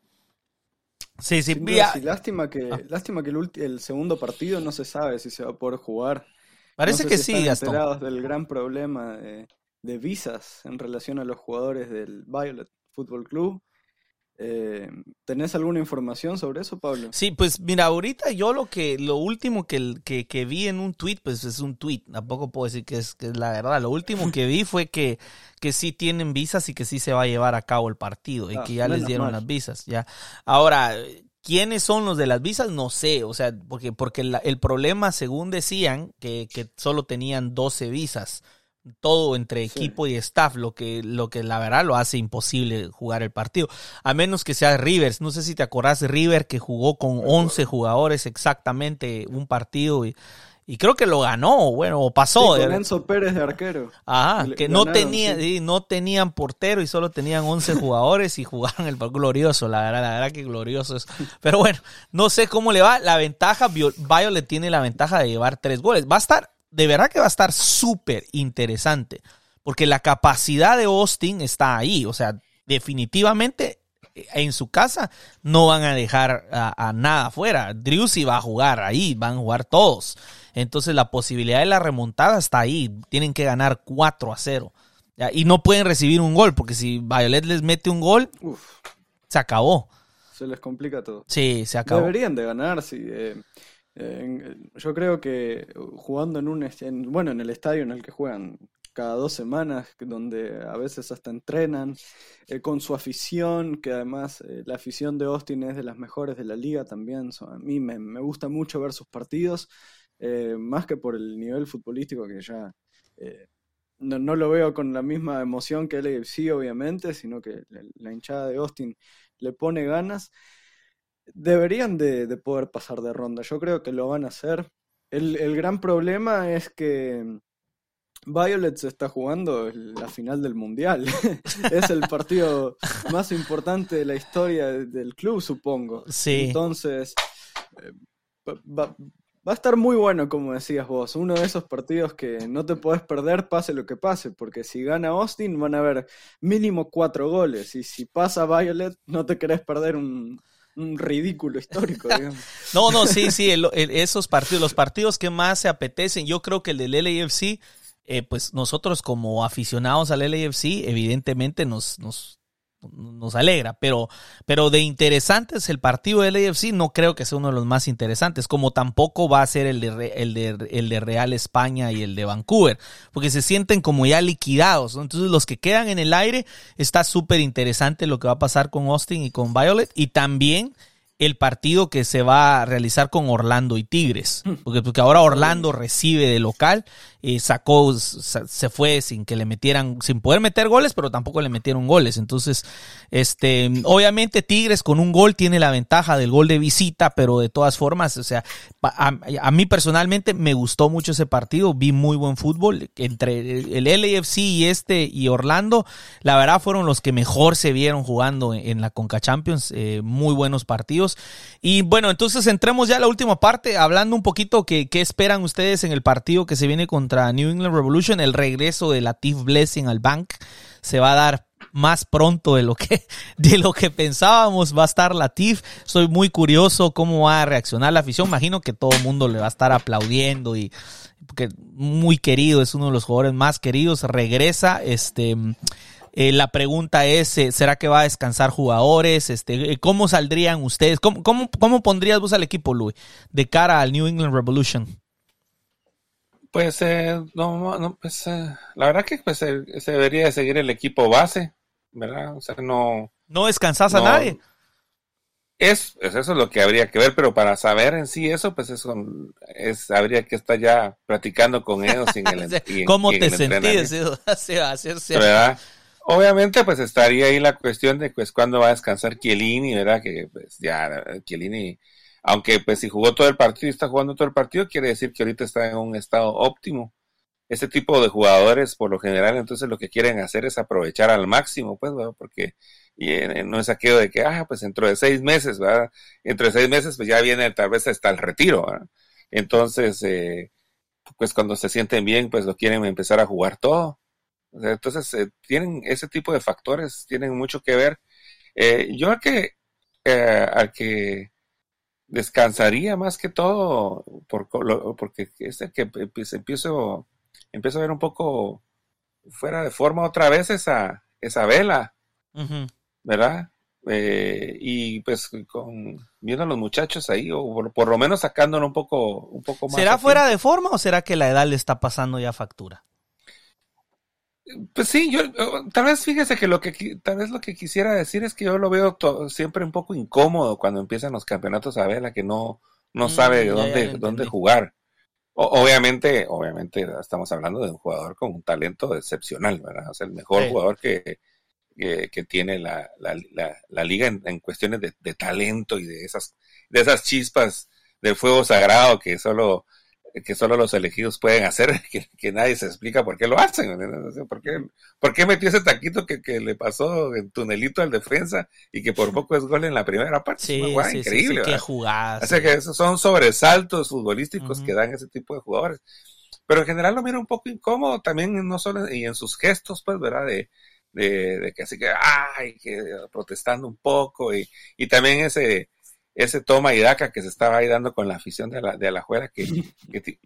Sí, sí, lástima que, ah. lástima que el, el, segundo partido no se sabe si se va a poder jugar. Parece que sí, están enterados del gran problema de, de visas en relación a los jugadores del Violet Football Club eh, ¿Tenés alguna información sobre eso, Pablo? Sí, pues mira, ahorita yo lo que, lo último que, que, vi en un tweet, pues es un tweet, tampoco puedo decir que es, que es la verdad. Lo último que vi fue que, que sí tienen visas y que sí se va a llevar a cabo el partido y ah, que ya les dieron las visas. Ya. Ahora, ¿quiénes son los de las visas? No sé, o sea, porque, porque el problema, según decían, que, que solo tenían 12 visas todo entre equipo y staff, lo que, lo que la verdad lo hace imposible jugar el partido. A menos que sea Rivers. No sé si te acordás de River que jugó con 11 jugadores exactamente un partido y, y creo que lo ganó, bueno, o pasó. Sí, con Enzo Pérez de arquero. Ajá, que no, tenía, no tenían portero y solo tenían 11 (laughs) jugadores y jugaron el glorioso, la verdad, la verdad que glorioso es. Pero bueno, no sé cómo le va. La ventaja, Violet tiene la ventaja de llevar tres goles. Va a estar, de verdad que va a estar súper interesante, porque la capacidad de Austin está ahí, o sea, definitivamente en su casa no van a dejar a, nada afuera. Drew sí va a jugar ahí, van a jugar todos. Entonces la posibilidad de la remontada está ahí. Tienen que ganar 4 a 0. Y no pueden recibir un gol, porque si Violet les mete un gol, se acabó. Se les complica todo. Sí, se acabó. Deberían de ganar, sí. Eh, yo creo que jugando en un bueno en el estadio en el que juegan cada dos semanas, donde a veces hasta entrenan, eh, con su afición, que además eh, la afición de Austin es de las mejores de la liga también. a mí me, gusta mucho ver sus partidos, eh, más que por el nivel futbolístico que ya no, no, lo veo con la misma emoción que el AFC, obviamente, sino que la, hinchada de Austin le pone ganas. Deberían de, de, poder pasar de ronda, yo creo que lo van a hacer. El, el gran problema es que Violet se está jugando la final del Mundial. (laughs) es el partido (laughs) más importante de la historia del club, supongo. Sí. Entonces, eh, va, a estar muy bueno, como decías vos. Uno de esos partidos que no te podés perder, pase lo que pase. Porque si gana Austin, van a haber mínimo cuatro goles. Y si pasa Violet, no te querés perder un, ridículo histórico, digamos. (laughs) no, no, sí, sí, esos partidos, los partidos que más se apetecen, yo creo que el del LAFC eh, pues nosotros como aficionados al LAFC, evidentemente nos, nos, nos alegra, pero, pero de interesantes el partido del LAFC no creo que sea uno de los más interesantes, como tampoco va a ser el de, el de, el de Real España y el de Vancouver, porque se sienten como ya liquidados, entonces los que quedan en el aire está súper interesante lo que va a pasar con Austin y con Violet, y también el partido que se va a realizar con Orlando y Tigres. Hmm. Porque, porque ahora Orlando recibe de local y sacó, se fue sin que le metieran, sin poder meter goles, pero tampoco le metieron goles. Entonces, este, obviamente Tigres con un gol tiene la ventaja del gol de visita, pero de todas formas, o sea, a, mí personalmente me gustó mucho ese partido, vi muy buen fútbol entre el LAFC y este y Orlando, la verdad fueron los que mejor se vieron jugando en, la Conca Champions, eh, muy buenos partidos. Y bueno, entonces entremos ya a la última parte, hablando un poquito que qué esperan ustedes en el partido que se viene contra New England Revolution, el regreso de Latif Blessing al bank se va a dar más pronto de lo que (laughs) de lo que pensábamos va a estar Latif. Soy muy curioso cómo va a reaccionar la afición. Imagino que todo el mundo le va a estar aplaudiendo y porque muy querido, es uno de los jugadores más queridos. Regresa, este eh, la pregunta es, eh, ¿será que va a descansar jugadores? Este, eh, ¿Cómo saldrían ustedes? ¿Cómo, cómo, cómo pondrías vos al equipo, Louis, de cara al New England Revolution? Pues eh, no, no, pues eh, la verdad que pues se, debería de seguir el equipo base, ¿verdad? O sea, no. No descansas a nadie. Es, eso es lo que habría que ver, pero para saber en sí eso, pues eso es, habría que estar ya platicando con ellos. En el, (laughs) ¿Cómo te sentís? ¿verdad? Obviamente, pues estaría ahí la cuestión de pues cuándo va a descansar Chiellini, ¿verdad? Que pues ya Chiellini aunque pues si jugó todo el partido y está jugando todo el partido, quiere decir que ahorita está en un estado óptimo. Este tipo de jugadores, por lo general, entonces lo que quieren hacer es aprovechar al máximo, pues, porque y, eh, no es aquello de que, ah, pues dentro de seis meses, ¿verdad? Entre seis meses, pues ya viene tal vez hasta el retiro, ¿verdad? Entonces, eh, pues cuando se sienten bien, pues lo quieren empezar a jugar todo. Entonces, eh, tienen ese tipo de factores, tienen mucho que ver. yo al que, al que descansaría más que todo por, porque es el que empiezo, empiezo a ver un poco fuera de forma otra vez esa, esa vela, ¿verdad? Eh, y pues con viendo a los muchachos ahí o por, lo menos sacándolo un poco un poco más será fuera de forma o será que la edad le está pasando ya factura pues sí, yo tal vez fíjese que lo que tal vez lo que quisiera decir es que yo lo veo siempre un poco incómodo cuando empiezan los campeonatos a vela que no no mm, sabe dónde dónde jugar. obviamente, obviamente estamos hablando de un jugador con un talento excepcional, ¿verdad? O sea, el mejor jugador que, que, tiene la, la, la, liga en, cuestiones de, talento y de esas de esas chispas del fuego sagrado que solo que solo los elegidos pueden hacer, (laughs) que, nadie se explica por qué lo hacen. ¿Por qué, por qué metió ese taquito que, que, le pasó en tunelito al defensa y que por poco es gol en la primera parte? Sí, increíble. Sí, qué jugada. O que esos son sobresaltos futbolísticos que dan ese tipo de jugadores. Pero en general lo mira un poco incómodo también, no solo y en sus gestos, pues, ¿verdad? De, de, de que así que, ay, que protestando un poco y, y también ese ese toma y daca que se estaba ahí dando con la afición de la, de la juera que,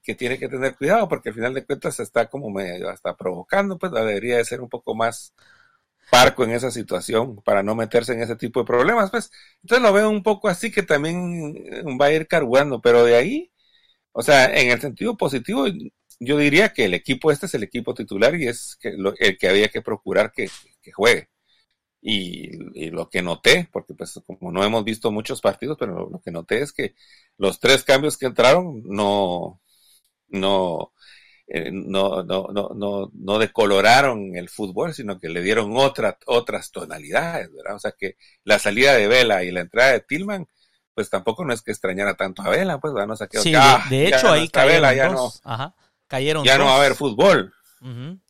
que, tiene que tener cuidado porque al final de cuentas se está como medio hasta provocando, pues debería de ser un poco más parco en esa situación para no meterse en ese tipo de problemas, pues entonces lo veo un poco así que también va a ir cargando, pero de ahí, o sea, en el sentido positivo, yo diría que el equipo este es el equipo titular y es que el que había que procurar que juegue. Y, lo que noté, porque pues como no hemos visto muchos partidos, pero lo, que noté es que los tres cambios que entraron no, no, eh, no, no, no, no, no, decoloraron el fútbol, sino que le dieron otra, otras tonalidades, ¿verdad? O sea que la salida de Vela y la entrada de Tillman, pues tampoco no es que extrañara tanto a Vela, pues, ¿verdad? No sé qué, sí, de, hecho ahí cayeron ya no, Ajá, cayeron ya no va a haber fútbol,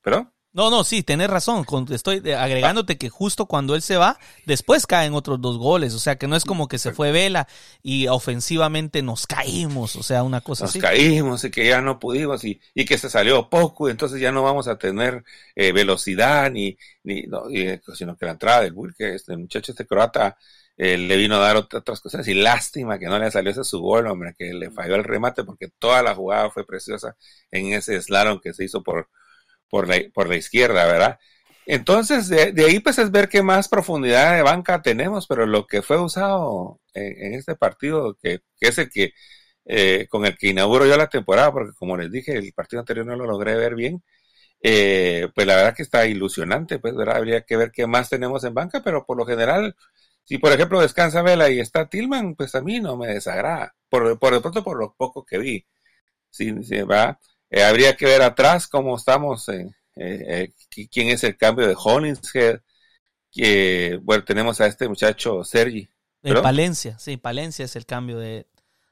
¿pero? No, no, sí, tenés razón. Estoy agregándote que justo cuando él se va, después caen otros dos goles. O sea, que no es como que se fue Vela y ofensivamente nos caímos. O sea, una cosa así. Nos caímos y que ya no pudimos y, y, que se salió poco. Y entonces ya no vamos a tener eh, velocidad ni, ni no, eh, sino que la entrada del que este muchacho, este croata, eh, le vino a dar otras cosas. Y lástima que no le salió ese su gol, hombre, que le falló el remate porque toda la jugada fue preciosa en ese slalom que se hizo por por la, por la izquierda, ¿verdad? Entonces, de, ahí pues es ver qué más profundidad de banca tenemos, pero lo que fue usado en, este partido, que, es el que eh, con el que inauguro yo la temporada, porque como les dije, el partido anterior no lo logré ver bien, eh, pues la verdad que está ilusionante, pues ¿verdad? habría que ver qué más tenemos en banca, pero por lo general, si por ejemplo descansa Vela y está Tillman, pues a mí no me desagrada, por, por de pronto por lo poco que vi, sí, sí va eh, habría que ver atrás cómo estamos, eh, eh, quién es el cambio de Hollingshead. Que, bueno, tenemos a este muchacho Sergi. De Palencia, sí, Palencia es el cambio de...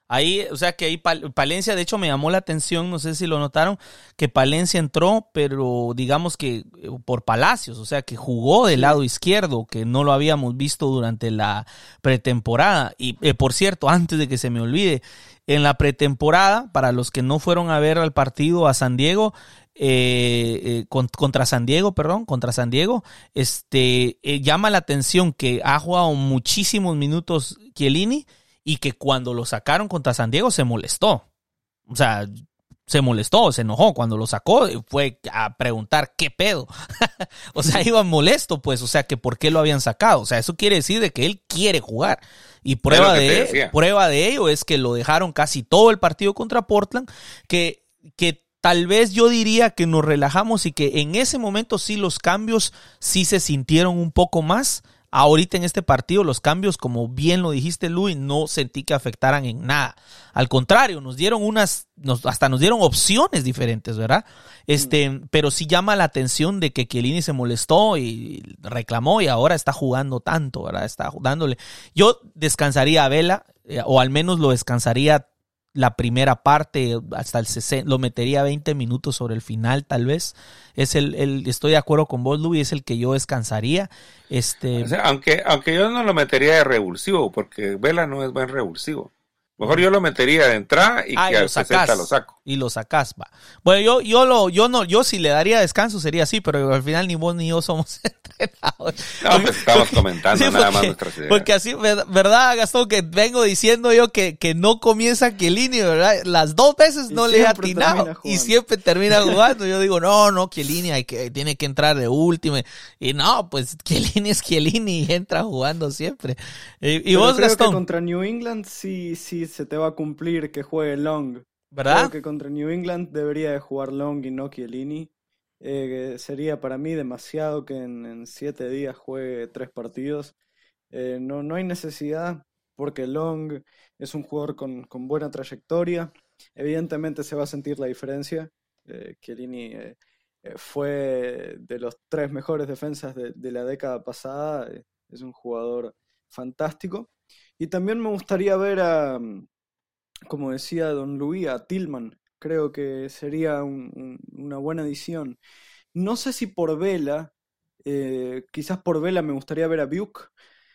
Ahí, o sea que ahí Palencia, de hecho me llamó la atención, no sé si lo notaron, que Palencia entró, pero digamos que por Palacios, o sea que jugó del lado izquierdo, que no lo habíamos visto durante la pretemporada. Y por cierto, antes de que se me olvide, en la pretemporada, para los que no fueron a ver al partido a San Diego, eh, eh, contra San Diego, perdón, contra San Diego, este, eh, llama la atención que ha jugado muchísimos minutos Chiellini y que cuando lo sacaron contra San Diego se molestó. O sea, se molestó, se enojó. Cuando lo sacó fue a preguntar qué pedo. (laughs) o sea, iba molesto, pues, o sea, que por qué lo habían sacado. O sea, eso quiere decir de que él quiere jugar. Y prueba de, prueba de ello es que lo dejaron casi todo el partido contra Portland, que, que tal vez yo diría que nos relajamos y que en ese momento sí los cambios sí se sintieron un poco más Ahorita en este partido los cambios, como bien lo dijiste Luis, no sentí que afectaran en nada. Al contrario, nos dieron unas, nos, hasta nos dieron opciones diferentes, ¿verdad? Este, mm. pero sí llama la atención de que Chiellini se molestó y reclamó y ahora está jugando tanto, ¿verdad? Está dándole. Yo descansaría a Vela, eh, o al menos lo descansaría la primera parte hasta el 60, lo metería 20 minutos sobre el final tal vez. Es el, el estoy de acuerdo con vos, Luis, es el que yo descansaría. Este... aunque, aunque yo no lo metería de revulsivo, porque Vela no es buen revulsivo. Mejor yo lo metería de entrada y ah, que al 60 lo saco. Y lo sacas, va. Bueno, yo, yo lo, yo no, yo si le daría descanso sería así, pero al final ni vos ni yo somos (laughs) entrenadores. No, pues estamos comentando (laughs) nada más nuestras ideas. Porque así, ¿verdad, Gastón? Que vengo diciendo yo que, que no comienza Chiellini, ¿verdad? Las dos veces no le he atinado y siempre termina (laughs) jugando. Yo digo, no, no, Chiellini hay que, tiene que entrar de último. Y no, pues Chiellini es Chiellini y entra jugando siempre. Y, vos, Gastón. contra New England sí, sí se te va a cumplir que juegue Long. ¿Verdad? Creo que contra New England debería de jugar Long y no Chiellini. Eh, sería para mí demasiado que en, siete días juegue tres partidos. Eh, no, no hay necesidad porque Long es un jugador con, con, buena trayectoria. Evidentemente se va a sentir la diferencia. Eh, Chiellini eh, fue de los tres mejores defensas de, de la década pasada. es un jugador fantástico. Y también me gustaría ver a, mm, como decía Don Luis, a Tillman. creo que sería una buena edición. No sé si por Vela, eh, quizás por Vela me gustaría ver a Buke,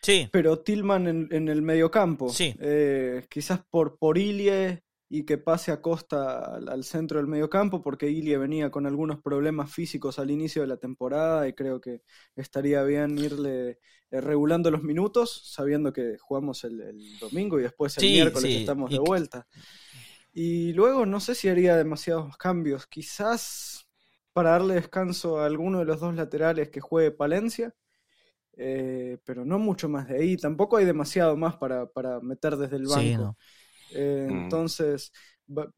sí. pero Tillman en, en el mediocampo. Sí. Eh, quizás por, por Ilie y que pase a Costa al, centro del mediocampo, porque Ilie venía con algunos problemas físicos al inicio de la temporada y creo que estaría bien irle eh, regulando los minutos, sabiendo que jugamos el, domingo y después el miércoles estamos de vuelta. Y luego no sé si haría demasiados cambios, quizás para darle descanso a alguno de los dos laterales que juegue Palencia. Eh, pero no mucho más de ahí. Tampoco hay demasiado más para, para meter desde el banco. Eh, mm. Entonces, va,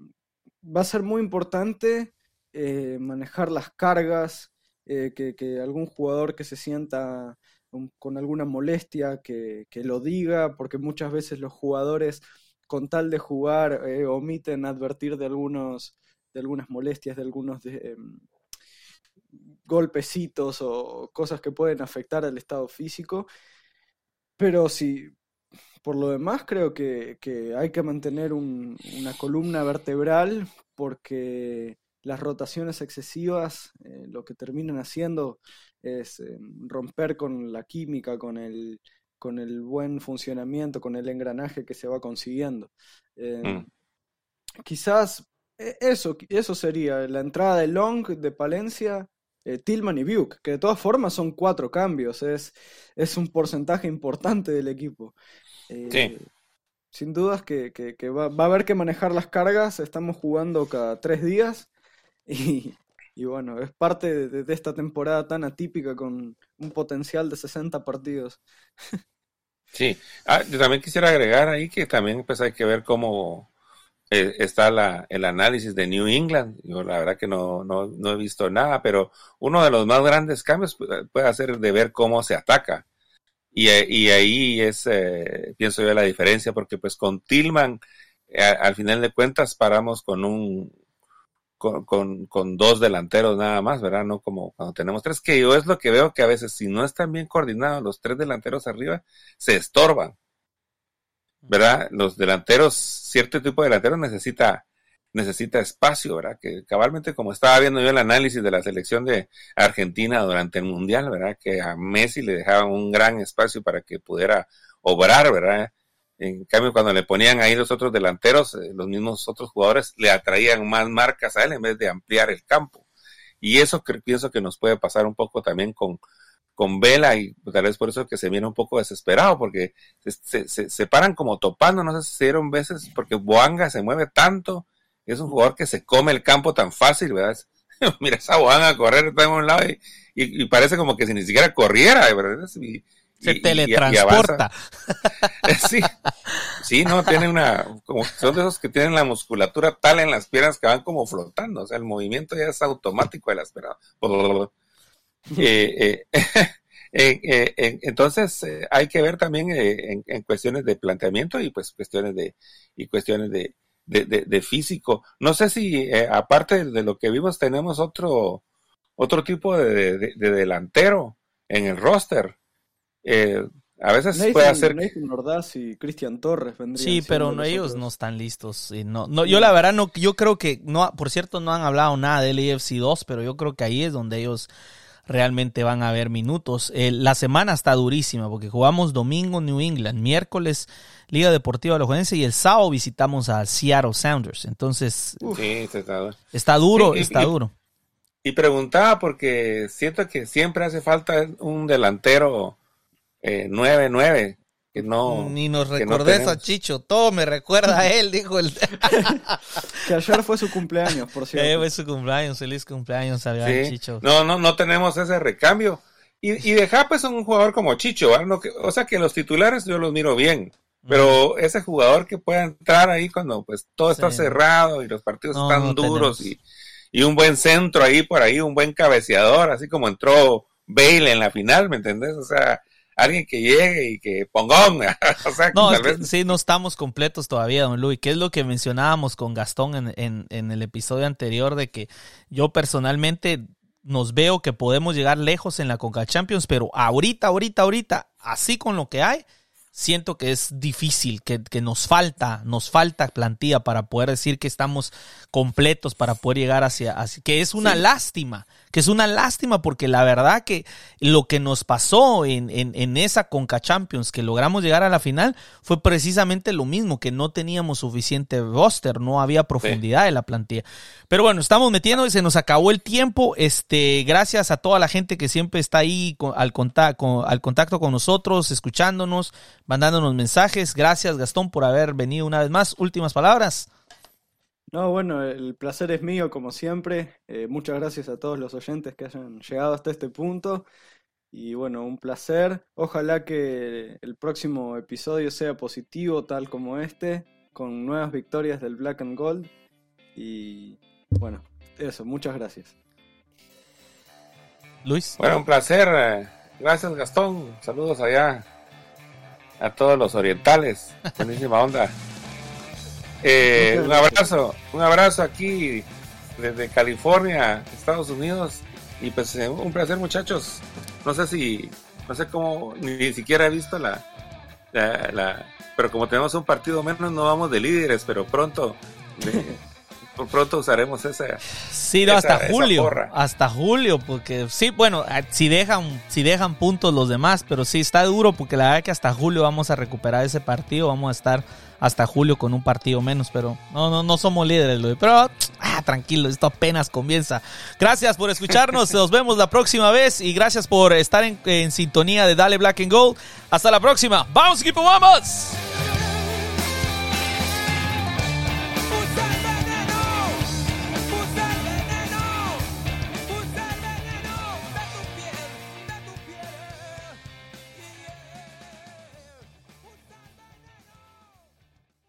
a ser muy importante eh, manejar las cargas, eh, que, algún jugador que se sienta con alguna molestia, que, lo diga, porque muchas veces los jugadores, con tal de jugar, omiten advertir de algunos de algunas molestias, de algunos em, golpecitos o cosas que pueden afectar al estado físico. Pero si por lo demás, creo que, hay que mantener una columna vertebral porque las rotaciones excesivas eh, lo que terminan haciendo es eh, romper con la química, con el, con el buen funcionamiento, con el engranaje que se va consiguiendo. Eh, mm. Quizás eso, eso sería la entrada de Long, de Palencia, Tillman y Buke, que de todas formas son cuatro cambios, es, es un porcentaje importante del equipo. Eh, sin dudas que, va, a haber que manejar las cargas. Estamos jugando cada tres días (laughs) y, bueno, es parte de, esta temporada tan atípica con un potencial de 60 partidos. Sí, ah, yo también quisiera agregar ahí que también pues hay que ver cómo eh, está la, el análisis de New England. Yo la verdad que no, no, he visto nada, pero uno de los más grandes cambios puede ser de ver cómo se ataca. Y, y ahí es, eh, pienso yo, la diferencia, porque pues con Tillman, eh, al final de cuentas, paramos con un, con, con, dos delanteros nada más, ¿verdad? No como cuando tenemos tres, que yo es lo que veo que a veces si no están bien coordinados los tres delanteros arriba, se estorban, ¿verdad? Los delanteros, cierto tipo de delanteros necesita necesita espacio, ¿verdad? Que cabalmente como estaba viendo yo el análisis de la selección de Argentina durante el Mundial, ¿verdad? Que a Messi le dejaban un gran espacio para que pudiera obrar, ¿verdad? En cambio, cuando le ponían ahí los otros delanteros, eh, los mismos otros jugadores le atraían más marcas a él en vez de ampliar el campo. Y eso que, pienso que nos puede pasar un poco también con, con Vela y tal vez por eso que se viene un poco desesperado porque se, se, se, paran como topando, no sé si se dieron veces porque Boanga se mueve tanto es un jugador que se come el campo tan fácil, ¿verdad? (laughs) Mira esa Boanga a correr está en un lado y, parece como que si ni siquiera corriera, ¿verdad? se teletransporta. (laughs) sí, sí, no, tiene una, como son de esos que tienen la musculatura tal en las piernas que van como flotando, o sea, el movimiento ya es automático de las piernas. (laughs) Eh, eh, eh, entonces hay que ver también en, en, cuestiones de planteamiento y pues cuestiones de y cuestiones de, de, físico. No sé si eh, aparte de lo que vimos tenemos otro, otro tipo de, delantero en el roster. Eh, a veces puede hacer. y Cristian Torres Sí, pero no, ellos no están listos. no, no, yo la verdad no, yo creo que no, por cierto, no han hablado nada del EFC 2, pero yo creo que ahí es donde ellos realmente van a haber minutos. Eh, la semana está durísima porque jugamos domingo New England, miércoles Liga Deportiva Lojoense y el sábado visitamos a Seattle Sounders. Entonces, está, duro, está duro. Y preguntaba porque siento que siempre hace falta un delantero 9-9 eh, que no. Ni nos recordes a Chicho, todo me recuerda a él, dijo el. (laughs) que ayer fue su cumpleaños, por (laughs) cierto. Eh, fue su cumpleaños, feliz cumpleaños a Chicho. No, no, no tenemos ese recambio. Y, y de es un jugador como Chicho, o sea que los titulares yo los miro bien. Pero ese jugador que pueda entrar ahí cuando pues todo está cerrado y los partidos están duros y, y, un buen centro ahí por ahí, un buen cabeceador, así como entró Bale en la final, ¿me entendés? O sea, alguien que llegue y que pongón. (laughs) o sea, no, sí, no estamos completos todavía, don Luis. ¿Qué es lo que mencionábamos con Gastón en, en, en el episodio anterior de que yo personalmente nos veo que podemos llegar lejos en la Conca Champions, pero ahorita, ahorita, ahorita, así con lo que hay, siento que es difícil, que, que, nos falta, nos falta plantilla para poder decir que estamos completos para poder llegar hacia, que es una lástima, que es una lástima porque la verdad que lo que nos pasó en, en, en, esa Conca Champions, que logramos llegar a la final, fue precisamente lo mismo, que no teníamos suficiente roster, no había profundidad en la plantilla. Pero bueno, estamos metiendo y se nos acabó el tiempo. Este, gracias a toda la gente que siempre está ahí al, contacto, al contacto con nosotros, escuchándonos mandándonos mensajes. Gracias, Gastón, por haber venido una vez más. Últimas palabras. No, bueno, el placer es mío, como siempre. Eh, muchas gracias a todos los oyentes que hayan llegado hasta este punto. Y bueno, un placer. Ojalá que el próximo episodio sea positivo, tal como este, con nuevas victorias del Black and Gold. Y bueno, eso, muchas gracias. Luis. Bueno, un placer. Gracias, Gastón. Saludos allá a todos los orientales. (laughs) Buenísima onda. Eh, un abrazo, un abrazo aquí desde California, Estados Unidos. Y pues eh, un placer muchachos. No sé si, no sé cómo, ni, siquiera he visto la, la, pero como tenemos un partido menos no vamos de líderes, pero pronto, (laughs) por pronto usaremos esa. Sí, no, hasta julio, hasta julio, porque sí, bueno, ah, si dejan, si dejan puntos los demás, pero sí está duro porque la verdad que hasta julio vamos a recuperar ese partido, vamos a estar hasta julio con un partido menos, pero no, no, no somos líderes, pero ah, tranquilo, esto apenas comienza. Gracias por escucharnos, (laughs) nos vemos la próxima vez y gracias por estar en, en sintonía de Dale Black and Gold. Hasta la próxima, vamos equipo, vamos.